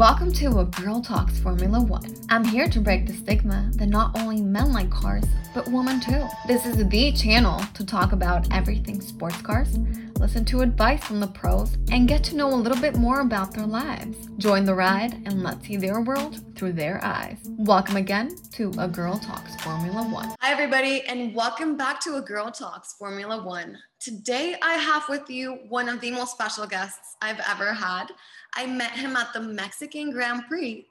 Welcome to A Girl Talks Formula One. I'm here to break the stigma that not only men like cars, but women too. This is the channel to talk about everything sports cars, listen to advice from the pros, and get to know a little bit more about their lives. Join the ride and let's see their world through their eyes. Welcome again to A Girl Talks Formula One. Hi, everybody, and welcome back to A Girl Talks Formula One. Today, I have with you one of the most special guests I've ever had. I met him at the Mexican Grand Prix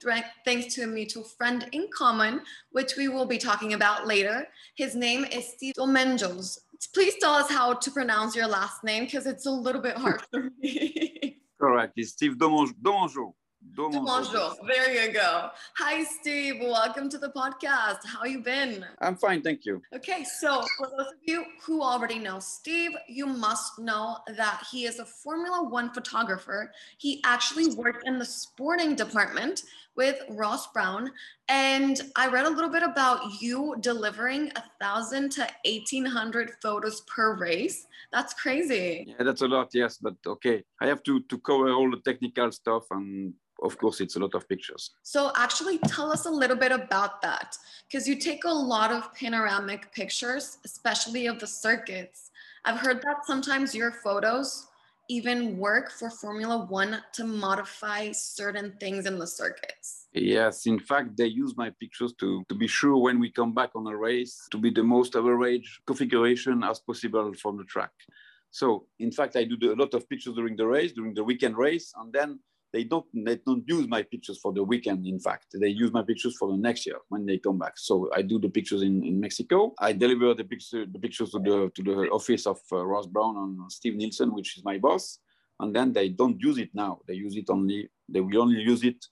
thanks to a mutual friend in common, which we will be talking about later. His name is Steve Domenjoz. Please tell us how to pronounce your last name because it's a little bit hard for me. Correct. It's Steve Domenjoz. Bonjour. There you go. Hi, Steve. Welcome to the podcast. How you been? I'm fine, thank you. Okay, so for those of you who already know Steve, you must know that he is a Formula One photographer. He actually worked in the sporting department with Ross Brawn, and I read a little bit about you delivering a thousand to eighteen hundred photos per race. That's crazy. Yeah, that's a lot. Yes, but okay, I have to to cover all the technical stuff and of course it's a lot of pictures. So actually tell us a little bit about that because you take a lot of panoramic pictures especially of the circuits. I've heard that sometimes your photos even work for formula one to modify certain things in the circuits. Yes in fact they use my pictures to, to be sure when we come back on a race to be the most average configuration as possible from the track. So in fact i do a lot of pictures during the race during the weekend race and then they don't they don't use my pictures for the weekend in fact. They use my pictures for the next year when they come back. So i do the pictures in, in mexico. I deliver the picture the pictures to the to the office of uh, ross brawn and steve nielsen which is my boss. And then they don't use it now. They use it only they will only use it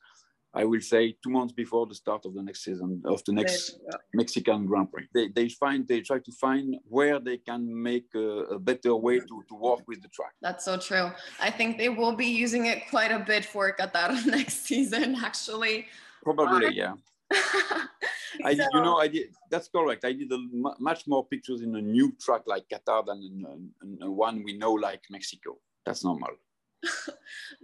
I will say two months before the start of the next season of the next Mexican Grand Prix. They, they find they try to find where they can make a, a, better way to, to work with the track. That's so true. I think they will be using it quite a bit for Qatar next season, actually. Probably, um, yeah. I so, you know I did that's correct. I did a, much more pictures in a new track like Qatar than in, in, in one we know like Mexico. That's normal.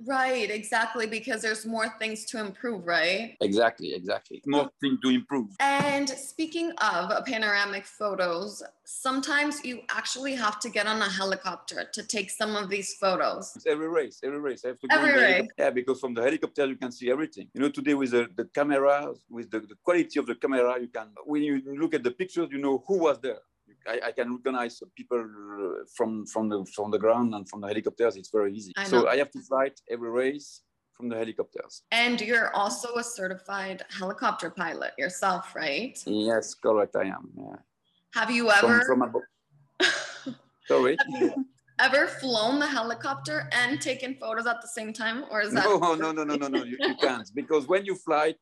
Right, exactly, because there's more things to improve, right? Exactly, exactly. More things to improve. And speaking of panoramic photos, sometimes you actually have to get on a helicopter to take some of these photos. It's every race, every race. I have to go every race. Yeah, because from the helicopter you can see everything. You know, today with the, the camera, with the, the quality of the camera, you can, when you look at the pictures, you know who was there. I, I, can recognize people uh, from from the from the ground and from the helicopters. It's very easy. I so I have to fight every race from the helicopters. And you're also a certified helicopter pilot yourself, right? Yes, correct. I am. Yeah. Have you ever? From, from Sorry. Ever flown the helicopter and taken photos at the same time, or is that? No, no, no, no, no, no. You, you can't because when you fly,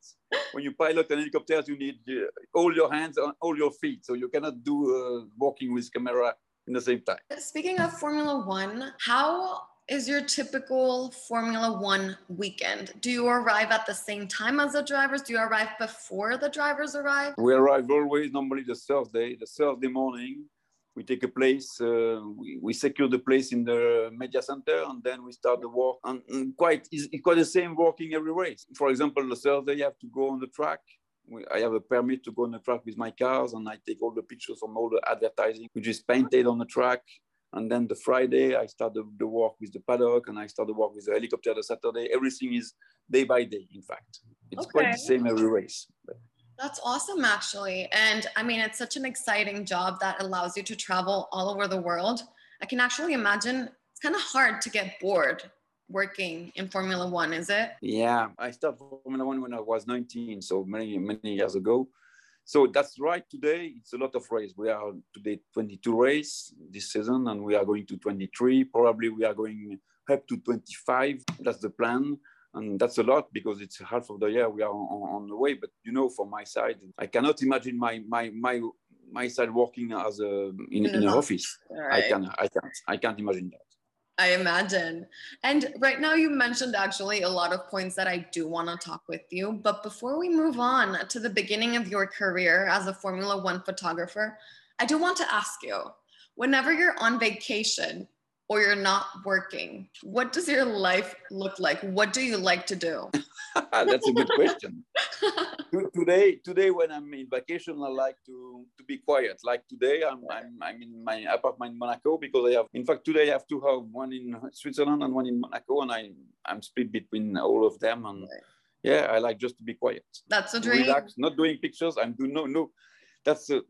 when you pilot an helicopter, you need uh, all your hands on all your feet, so you cannot do uh, walking with camera in the same time. Speaking of Formula One, how is your typical Formula One weekend? Do you arrive at the same time as the drivers? Do you arrive before the drivers arrive? We arrive always normally the Thursday, the Thursday morning we take a place, uh, we, we secure the place in the media center, and then we start the work. And, and quite, it's, quite the same working every race. For example, the Thursday you have to go on the track. We, I have a permit to go on the track with my cars, and I take all the pictures from all the advertising, which is painted on the track. And then the Friday, I start the, the work with the paddock, and I start the work with the helicopter the Saturday. Everything is day by day, in fact. It's okay. quite the same every race. But, that's awesome, actually. And I mean, it's such an exciting job that allows you to travel all over the world. I can actually imagine it's kind of hard to get bored working in Formula One, is it? Yeah, I started Formula One when I was 19, so many, many years ago. So that's right. Today, it's a lot of race. We are today 22 race this season, and we are going to 23. Probably we are going up to 25. That's the plan and that's a lot because it's half of the year we are on, on, the way but you know from my side i cannot imagine my my my my side working as a in, in an office right. i can i can't i can't imagine that I imagine. And right now, you mentioned actually a lot of points that I do want to talk with you. But before we move on to the beginning of your career as a Formula One photographer, I do want to ask you whenever you're on vacation, or you're not working, what does your life look like? What do you like to do? That's a good question. today, today when I'm in vacation, I like to, to be quiet. Like today, I'm, I'm, I'm in my apartment in Monaco because I have, in fact, today I have two houses, one in Switzerland and one in Monaco, and I, I'm split between all of them. And yeah, I like just to be quiet. That's a dream. Relax, not doing pictures. I'm doing no, no. That's a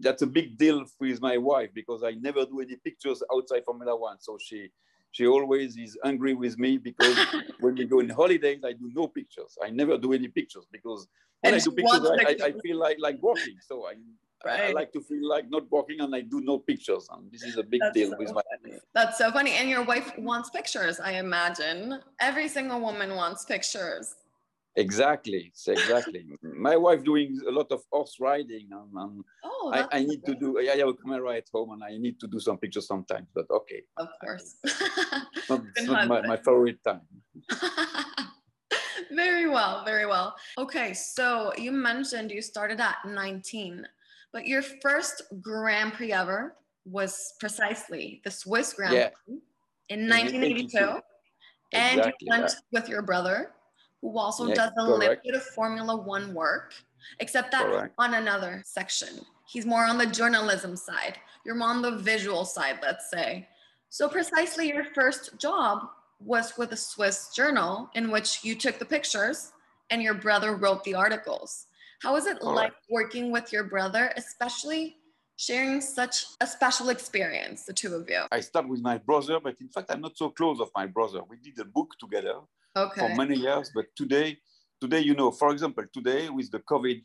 that's a big deal with my wife because I never do any pictures outside Formula One. So she she always is angry with me because when we go on holidays, I do no pictures. I never do any pictures because when and I do pictures, I, I, I, feel like like working. So I, right. I, like to feel like not walking and I do no pictures. And this is a big That's deal so with my. Funny. That's so funny. And your wife wants pictures. I imagine every single woman wants pictures. Exactly, exactly. My wife doing a lot of horse riding, and, and oh, I, I, need to do. I have a camera at home, and I need to do some pictures sometimes. But okay. Of course. it's not, it's not my, my favorite time. very well, very well. Okay, so you mentioned you started at 19, but your first Grand Prix ever was precisely the Swiss Grand yeah. Prix in 1982, and you went yeah. with your brother who also yeah, does a correct. little bit of Formula One work, except that correct. on another section. He's more on the journalism side. You're more on the visual side, let's say. So, precisely your first job was with a Swiss journal in which you took the pictures and your brother wrote the articles. How is it All like right. working with your brother, especially sharing such a special experience, the two of you? I start with my brother, but in fact, I'm not so close of my brother. We did a book together okay. for many years. But today, today, you know, for example, today with the COVID,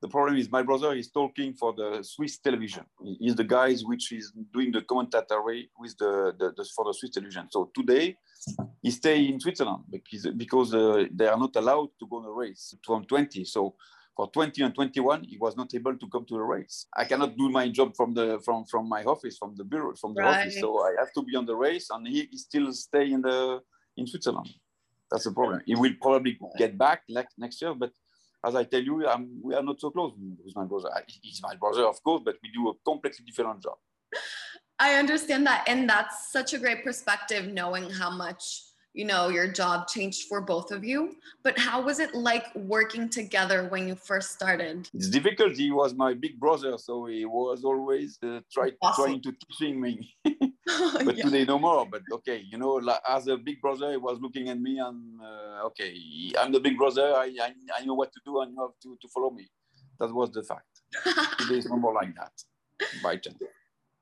the problem is my brother is talking for the Swiss television. He's the guys which is doing the commentary with the, the, the for the Swiss television. So today, he stay in Switzerland because because uh, they are not allowed to go on a race from 20. So for 20 and 21 he was not able to come to the race i cannot do my job from the from from my office from the bureau from the right. office so i have to be on the race and he, he still stay in the in switzerland that's the problem. He will probably get back like next year, but as I tell you, I'm, we are not so close with my brother. He's my brother, of course, but we do a completely different job. I understand that, and that's such a great perspective, knowing how much you know your job changed for both of you but how was it like working together when you first started it's difficult he was my big brother so he was always uh, try, awesome. trying to teaching me but yeah. today no more but okay you know like, as a big brother he was looking at me and uh, okay i'm the big brother I, I, I know what to do and you have to, to follow me that was the fact today is no more like that by chance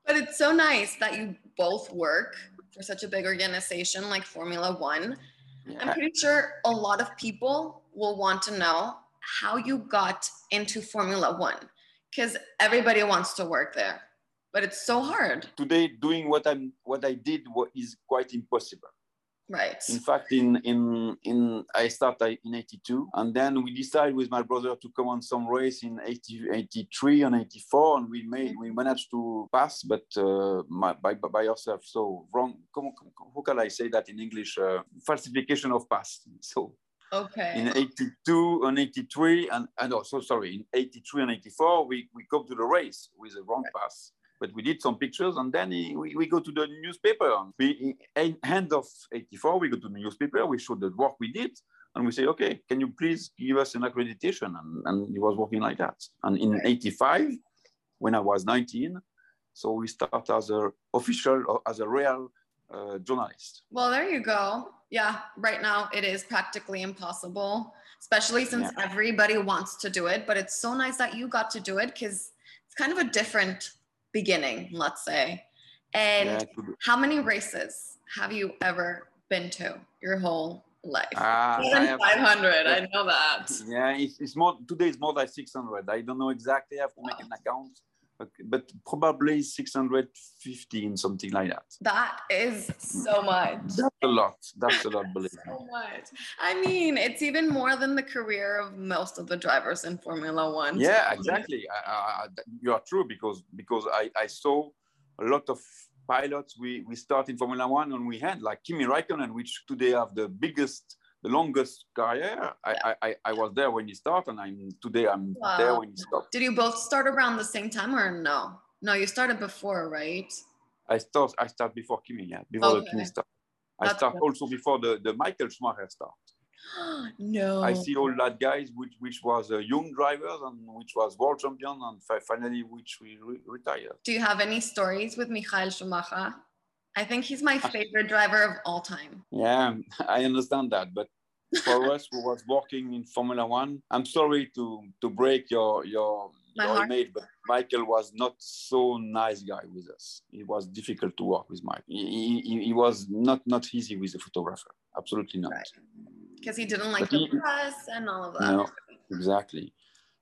but it's so nice that you both work for such a big organization like Formula One. Yeah. I'm pretty sure a lot of people will want to know how you got into Formula One because everybody wants to work there, but it's so hard. Today, doing what I'm what I did is quite impossible. Right. In fact, in in in I started in '82, and then we decided with my brother to come on some race in 80, 83 and '84, and we made we managed to pass, but uh, my, by by ourselves. So wrong. How can I say that in English? Uh, falsification of pass. So. Okay. In 82 and 83, and, and also, sorry, in 83 and 84, we, we come to the race with a wrong right. pass but we did some pictures and then we, we go to the newspaper. We, end of 84, we go to the newspaper, we show the work we did and we say, okay, can you please give us an accreditation? And, and he was working like that. And in 85, when I was 19, so we start as a official, as a real uh, journalist. Well, there you go. Yeah, right now it is practically impossible, especially since yeah. everybody wants to do it. But it's so nice that you got to do it because it's kind of a different beginning, let's say. And yeah, how many races have you ever been to your whole life? Uh, have, 500, I know that. Yeah, it's, it's more, today is more than 600. I don't know exactly, I have to make an account. Okay, but probably 615, something like that. That is so much. That's a lot. That's a lot, believe so me. much. I mean, it's even more than the career of most of the drivers in Formula One. Yeah, exactly. you are true because because I, I saw a lot of pilots. We we start in Formula One and we had like Kimi Raikkonen, which today have the biggest the longest career. I, I, I was there when he started, and I'm today I'm wow. there when he stopped. Did you both start around the same time or no? No, you started before, right? I start I start before Kimi, yeah, before Okay. the Kimi start. I That's start good. also before the, the Michael Schumacher start. no. I see all that guys, which which was uh, young drivers and which was world champion, and finally which we re- retired. Do you have any stories with Michael Schumacher? I think he's my favorite driver of all time. Yeah, I understand that, but for us who was working in Formula One, I'm sorry to to break your your, your image, but Michael was not so nice guy with us. It was difficult to work with Mike. He, he, he was not not easy with the photographer. Absolutely not. Right. Because he didn't like But the he- press and all of that. No, exactly.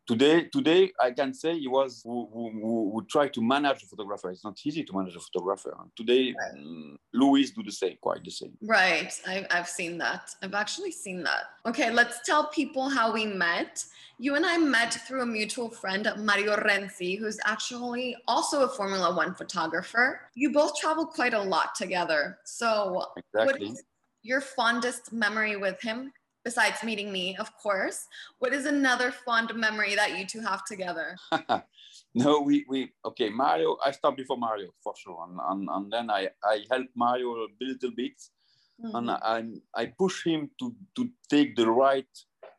Today, today I can say he was who, who, who, who tried to manage a photographer. It's not easy to manage a photographer. Today, Right. mm, Lewis do the same, quite the same. Right. I, I've seen that. I've actually seen that. Okay, let's tell people how we met. You and I met through a mutual friend, Mario Renzi, who's actually also a Formula One photographer. You both travel quite a lot together. So, what Exactly. is your fondest memory with him? Besides meeting me, of course. What is another fond memory that you two have together? no, we, we okay. Mario, I stopped before Mario for sure, and, and, and then I, I helped Mario a little bit, and Mhm. I I push him to to take the right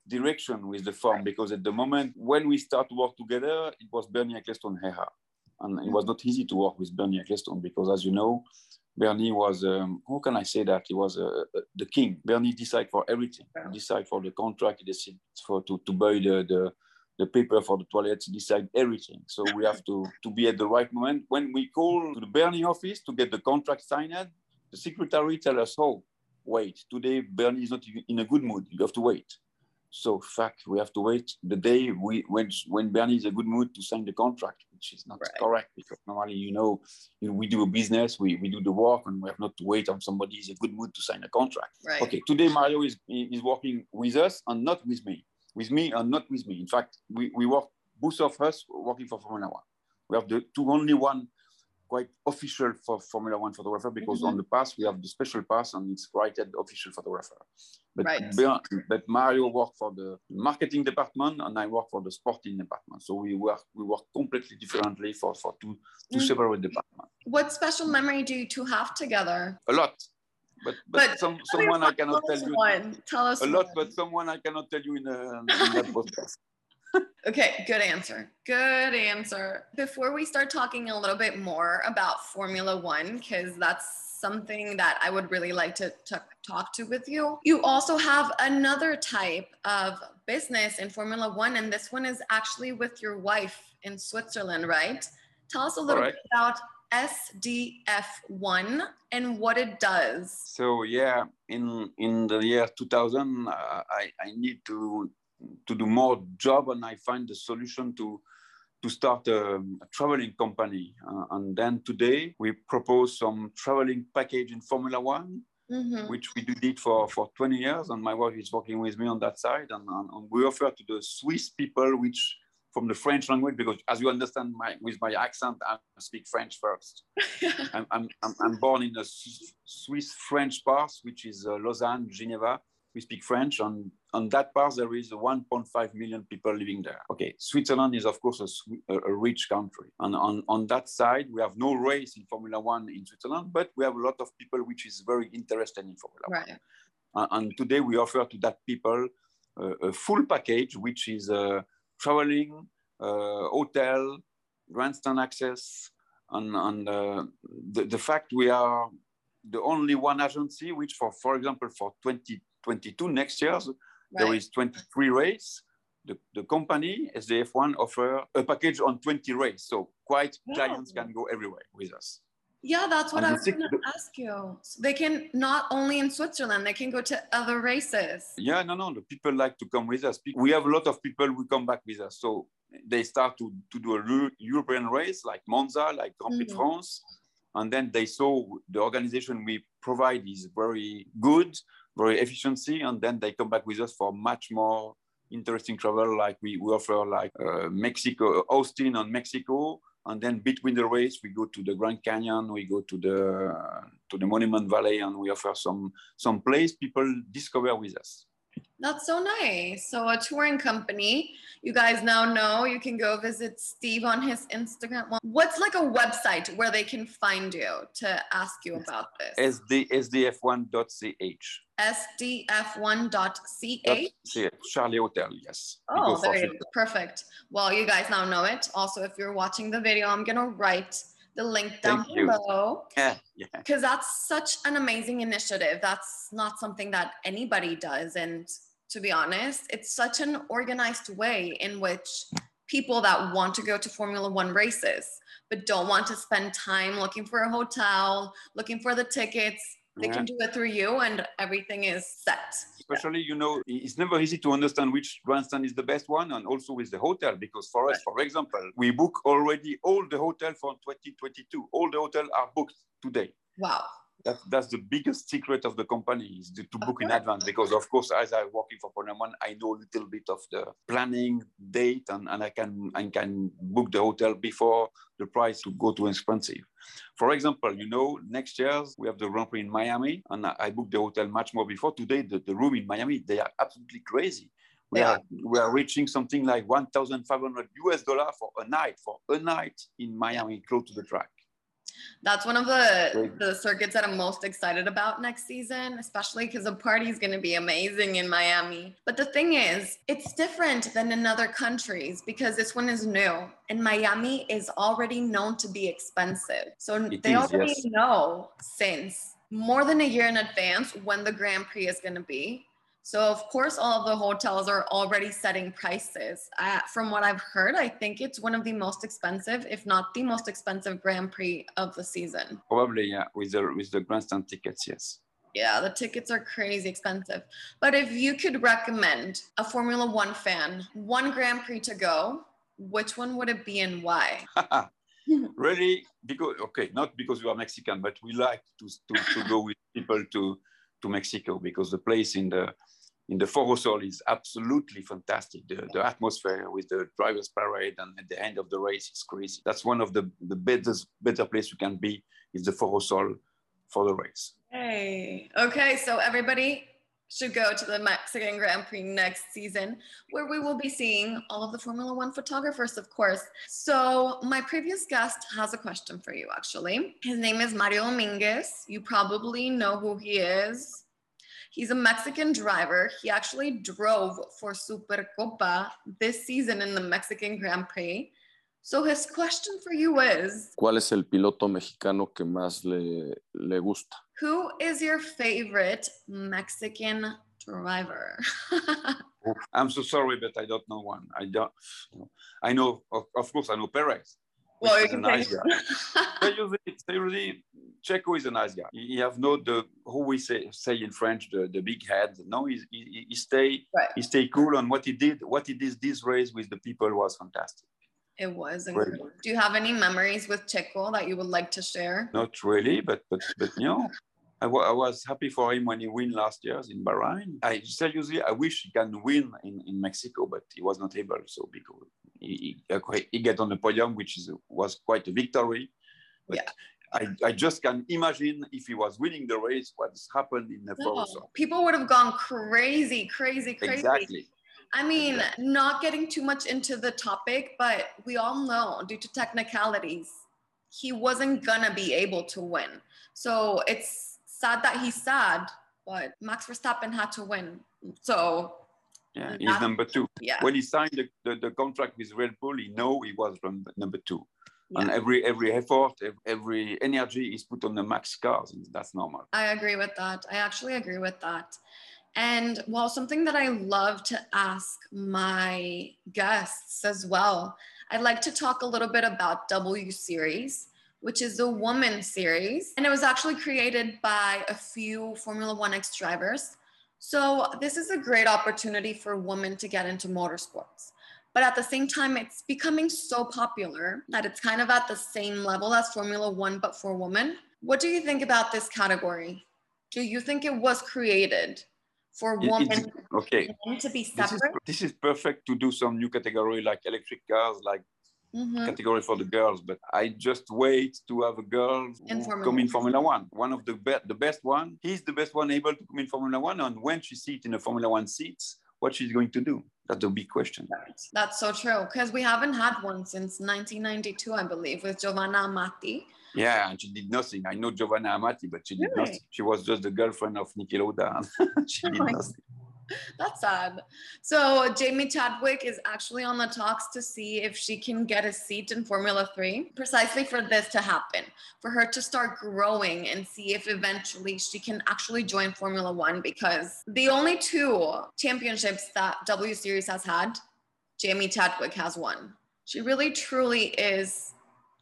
direction with the farm because at the moment when we start to work together, it was Bernie Ecclestone Heha, and it was not easy to work with Bernie Ecclestone because, as you know, Bernie was um, how can I say that he was uh, uh, the king. Bernie decide for everything. He decide for the contract. He decide for to, to buy the, the the paper for the toilets. Decide everything. So we have to to be at the right moment. When we call to the Bernie office to get the contract signed, the secretary tell us, "Oh, wait, today Bernie is not in a good mood. You have to wait." So fuck, we have to wait the day we when when Bernie is a good mood to sign the contract, which is not Right. correct because normally you know, you know, we do a business, we, we do the work, and we have not to wait on somebody is a good mood to sign a contract. Right. Okay, today Mario is is working with us and not with me, with me and not with me. In fact, we, we work both of us working for Formula One. We have the two only one quite official for Formula One photographer because Mhm. on the pass we have the special pass and it's rated official photographer. But Right. Ber- but Mario worked for the marketing department and I work for the sporting department. So we work we work completely differently for, for two two Mhm. separate departments. What special memory do you two have together? A lot. But but, But some someone I cannot Tell you one. Tell us a lot, but someone I cannot tell you in, a, in that podcast. Okay, good answer. Good answer. Before we start talking a little bit more about Formula One, because that's something that I would really like to, to talk to with you, you also have another type of business in Formula One, and this one is actually with your wife in Switzerland, right? Tell us a little Correct. bit about SDF1 and what it does. So yeah, in in the year 2000, uh, I I need to to do more job, and I find the solution to to start a, a traveling company. Uh, and then today we propose some traveling package in Formula One, Mhm. which we did for for 20 years, and my wife is working with me on that side, and, and, and we offer to the Swiss people, which from the French language, because as you understand, my, with my accent, I speak French first. I'm, I'm, I'm, I'm born in a Swiss French part, which is uh, Lausanne, Geneva. We speak French. and on that part, there is 1.5 million people living there. Okay, Switzerland is, of course, a, a, rich country. And on, on that side, we have no race in Formula One in Switzerland, but we have a lot of people which is very interested in Formula One. right. Uh, and today we offer to that people uh, a full package, which is uh, traveling, uh, hotel, grandstand access, and, and uh, the, the fact we are the only one agency which, for for example, for 2022 next there is 23 race. The, the company SDF1 offer a package on 20 race, so quite Wow. clients can go everywhere with us. Yeah, that's what And I was going to ask you. So they can not only in Switzerland, they can go to other races. Yeah, no, no. The people like to come with us. We have a lot of people who come back with us. So they start to, to do a European race like Monza, like Grand Prix de Mhm. France. And then they saw the organization we provide is very good, very efficiency. And then they come back with us for much more interesting travel. Like we, we offer like uh, Mexico, Austin and Mexico. And then between the race, we go to the Grand Canyon, we go to the to the Monument Valley, and we offer some some place people discover with us. That's so nice. So a touring company. You guys now know you can go visit Steve on his Instagram. What's like a website where they can find you to ask you about this? SD, sdf1.ch. sdf1.ch. Charlie Hotel, yes. Oh, there you go. Oh, perfect. Well, you guys now know it. Also, if you're watching the video, I'm going to write the link down Thank you. below. Yeah, yeah. Because that's such an amazing initiative. That's not something that anybody does. And to be honest, it's such an organized way in which people that want to go to Formula One races, but don't want to spend time looking for a hotel, looking for the tickets, they Yeah. can do it through you and everything is set. Especially, you know, it's never easy to understand which grandstand is the best one, and also with the hotel, because for us, for example, we book already all the hotel for 2022. All the hotel are booked today. Wow. That, that's the biggest secret of the company is to, to book in advance because of course as I'm working for One, I know a little bit of the planning date and, and I can I can book the hotel before the price to go too expensive. For example, you know, next year we have the Grand Prix in Miami and I I booked the hotel much more before. Today the, the room in Miami, they are absolutely crazy. We They are we are reaching something like 1,500 US dollar for a night, for a night in Miami, close to the track. That's one of the Great. the circuits that I'm most excited about next season, especially because the party is going to be amazing in Miami. But the thing is, it's different than in other countries because this one is new, and Miami is already known to be expensive. So It they is, already yes. know since more than a year in advance when the Grand Prix is going to be. So of course, all of the hotels are already setting prices. Uh, from what I've heard, I think it's one of the most expensive, if not the most expensive Grand Prix of the season. Probably, yeah, with the with the grandstand tickets, yes. Yeah, the tickets are crazy expensive. But if you could recommend a Formula One fan one Grand Prix to go, which one would it be and why? really? Because okay, not because you are Mexican, but we like to to, to go with people to to Mexico because the place in the in the Foro Sol is absolutely fantastic. The, the atmosphere with the drivers parade and at the end of the race is crazy. That's one of the the better better place you can be is the Foro Sol for the race. Hey, okay, so everybody should go to the Mexican Grand Prix next season, where we will be seeing all of the Formula One photographers, of course. So, my previous guest has a question for you, actually. His name is Mario Dominguez. You probably know who he is. He's a Mexican driver. He actually drove for Supercopa this season in the Mexican Grand Prix. So, his question for you is ¿Cuál es el piloto mexicano que más le, le gusta? Who is your favorite Mexican driver? I'm so sorry, but I don't know one. I don't. I know, of, of course, I know Perez. well, you is a can nice say. guy. seriously, seriously, Checo is a nice guy. He, he have no the who we say say in French the, the big head. No, he, he, he stay Right. he stay cool on what he did. What he did this race with the people was fantastic. It was incredible. Do you have any memories with Checo that you would like to share? Not really, but but but you know. I, I was happy for him when he win last year in Bahrain. I seriously, I wish he can win in, in Mexico, but he was not able. So because he, he, uh, he get on the podium, which is was quite a victory. But Yeah. I, I just can imagine if he was winning the race, what's happened in the No, people would have gone crazy, crazy, crazy. Exactly. I mean, not getting too much into the topic, but we all know due to technicalities, he wasn't gonna be able to win. So it's sad that he's sad, but Max Verstappen had to win. So Yeah, he's number two. yeah, When he signed the, the, the contract with Red Bull, he know he was number two. And every every effort, every energy is put on the Max cars, and that's normal. I agree with that. I actually agree with that. And well, something that I love to ask my guests as well, I'd like to talk a little bit about W Series, which is a woman series. And it was actually created by a few Formula One X drivers. So this is a great opportunity for women to get into motorsports. But at the same time, it's becoming so popular that it's kind of at the same level as Formula One, but for women. What do you think about this category? Do you think it was created for women okay, to be this is, separate? this is perfect to do some new category like electric cars, like Mhm. category for the girls, but I just wait to have a girl In come in. Formula One. One of the best, the best one. He's the best one able to come in Formula One, and when she sits in a Formula One seats, what she's going to do? That's the big question. That's so true because we haven't had one since 1992, I believe, with Giovanna Amati. Yeah, and she did nothing. I know Giovanna Amati, but she did Really? nothing. She was just the girlfriend of Niki Lauda. she oh did Oh nothing. That's sad. So Jamie Chadwick is actually on the talks to see if she can get a seat in Formula 3 precisely for this to happen, for her to start growing and see if eventually she can actually join Formula 1 because the only two championships that W Series has had, Jamie Chadwick has won. She really truly is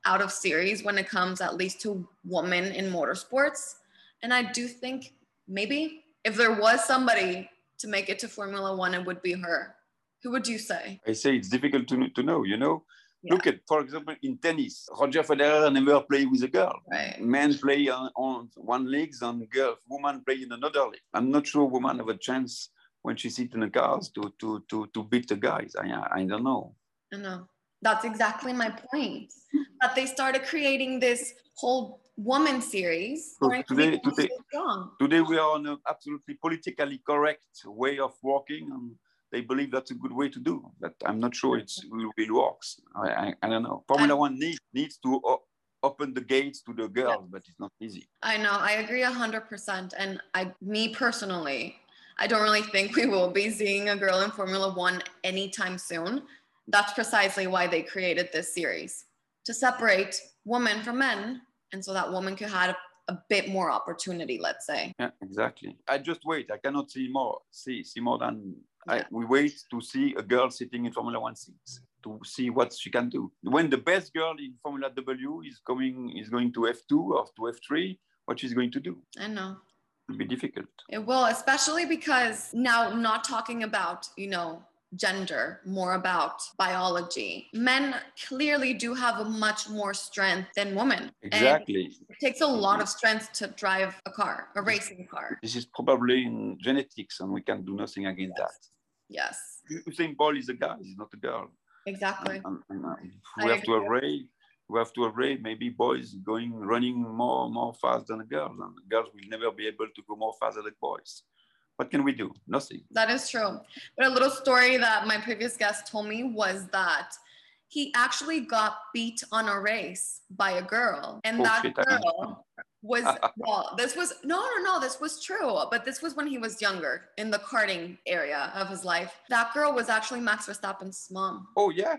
out of series when it comes at least to women in motorsports. And I do think maybe if there was somebody to make it to Formula One, it would be her. Who would you say? I say it's difficult to, to know, you know? Yeah. Look at, for example, in tennis, Roger Federer never played with a girl. Right. Men play on, on one legs and girls, woman play in another leg. I'm not sure women have a chance when she sit in the cars to, to, to, to beat the guys. I, I don't know. I know. That's exactly my point. That they started creating this whole woman series. So today- today- so. Today we are on an absolutely politically correct way of working and they believe that's a good way to do. But I'm not sure it's, it really works. I, I, I don't know. Formula One needs, needs to open the gates to the girls, but it's not easy. I know. I agree a hundred percent. And I, me personally, I don't really think we will be seeing a girl in Formula One anytime soon. That's precisely why they created this series to separate women from men, and so that woman could have a bit more opportunity. Let's say. Yeah, exactly. I just wait. I cannot see more. See, see more than I, we wait to see a girl sitting in Formula One seats to see what she can do. When the best girl in Formula W is coming, is going to F2 or to F3, what she's going to do? I know. It'll be difficult. It will, especially because now not talking about, you know, gender, more about biology. Men clearly do have much more strength than women. And Exactly. it takes a lot of strength to drive a car, a racing car. This is probably in genetics, and we can do nothing against that. Yes, Usain Bolt is a guy, he's not a girl. exactly. And- and, I we have to agree. array. We have to array maybe boys going running more more fast than girls, and girls will never be able to go more fast than boys. What can we do? Nothing. That is true. But a little story that my previous guest told me was that he actually got beat on a race by a girl. And Oh, that shit, girl was, well, this was, no, no, no, this was true. But this was when he was younger in the karting area of his life. That girl was actually Max Verstappen's mom. Oh yeah,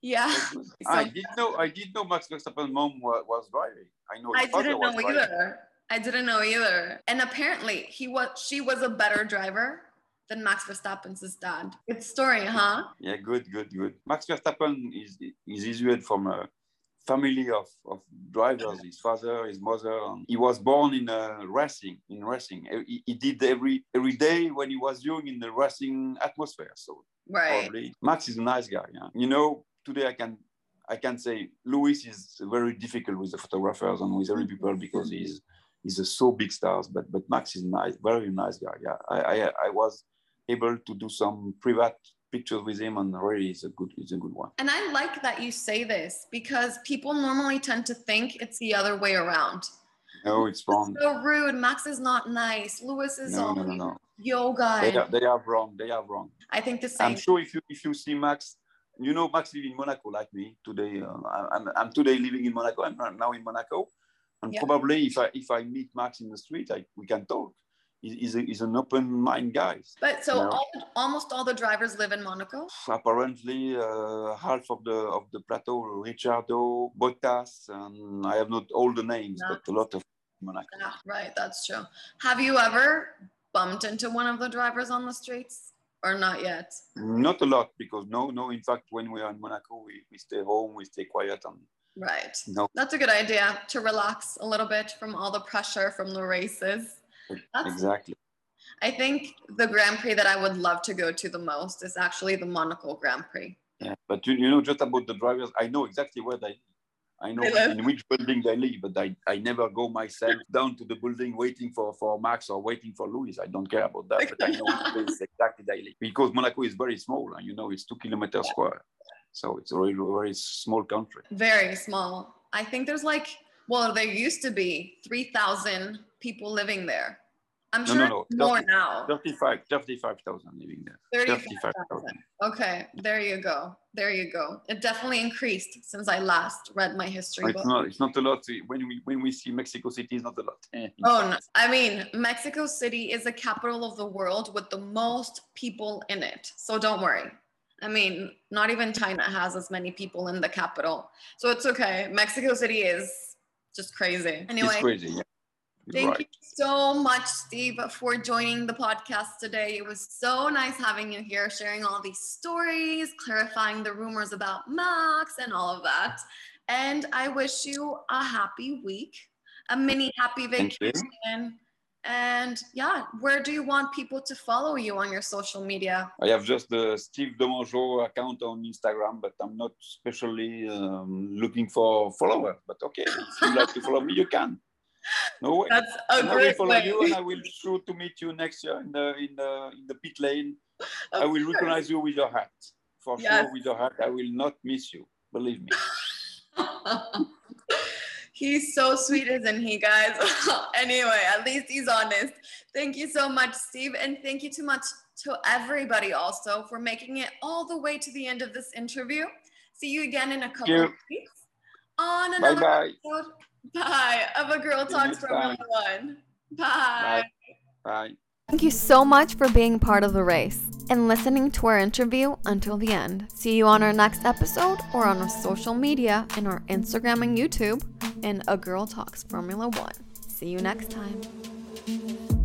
Yeah. So- I did know. I did know Max Verstappen's mom was, was driving. I know. I his father didn't know driving. I didn't know either. And apparently he was she was a better driver than Max Verstappen's dad. Good story, huh? Yeah, good, good, good. Max Verstappen is is issued from a family of, of drivers. His father, his mother. And he was born in uh, racing. In racing, he, he did every every day when he was young in the racing atmosphere. So Right. probably Max is a nice guy. Yeah. You know, today I can I can say Lewis is very difficult with the photographers and with every people because he's he's a so big stars. But but Max is nice, very nice guy. Yeah, I I, I was able to do some private pictures with him, and really is a good is a good one. And I like that you say this because people normally tend to think it's the other way around. No, it's wrong. It's so rude. Max is not nice. Lewis is No, no, no, no. yo guy. They are, they are wrong. They are wrong. I think the same. I'm sure if you if you see Max, you know Max live in Monaco like me today. Uh, I'm I'm today living in Monaco. I'm now in Monaco, and Yeah. probably if I if I meet Max in the street, I, we can talk. He's, a, he's an open mind guy. But so all, almost all the drivers live in Monaco. Apparently, uh, half of the of the plateau, Ricciardo, Bottas, and I have not all the names, No. but a lot of Monaco. Yeah, right. That's true. Have you ever bumped into one of the drivers on the streets or not yet? Not a lot because no, no. In fact, when we are in Monaco, we, we stay home, we stay quiet, and Right. no, That's a good idea to relax a little bit from all the pressure from the races. That's- exactly. I think the Grand Prix that I would love to go to the most is actually the Monaco Grand Prix. Yeah, but you, you know just about the drivers, I know exactly where they I know They in which building they live, but I, I never go myself down to the building waiting for, for Max or waiting for Lewis. I don't care about that, but I know exactly they live. Because Monaco is very small, and you know it's two kilometers square. So it's a very, very small country. Very small. I think there's like, well, there used to be 3,000 people living there. I'm No, sure no, no, more 30 now. 35 35,000 living there. 35,000. Okay, there you go. There you go. It definitely increased since I last read my history It's book. not, it's not a lot. When we, when we see Mexico City, it's not a lot. Oh, no. I mean, Mexico City is the capital of the world with the most people in it. So don't worry. I mean, not even China has as many people in the capital. So it's okay. Mexico City is just crazy. Anyway, It's crazy. Yeah. Thank right. you so much, Steve, for joining the podcast today. It was so nice having you here, sharing all these stories, clarifying the rumors about Max and all of that. And I wish you a happy week, a mini happy vacation. And yeah, where do you want people to follow you on your social media? I have just the Steve Domenjoz account on Instagram, but I'm not especially um, looking for followers. But okay, if you like to follow me, you can. No way. That's a And I will great follow way. you, and I will sure to meet you next year in the in the in the pit lane. I will course. recognize you with your hat. For Yes. sure, with your hat, I will not miss you. Believe me. he's so sweet, isn't he, guys? anyway, at least he's honest. Thank you so much, Steve. And thank you too much to everybody also for making it all the way to the end of this interview. See you again in a couple of weeks on Bye another bye. episode. Bye. Of a Girl Talks from. One. Bye. Bye. Thank you so much for being part of the race and listening to our interview until the end. See you on our next episode or on our social media in our Instagram and YouTube in A Girl Talks Formula One. See you next time.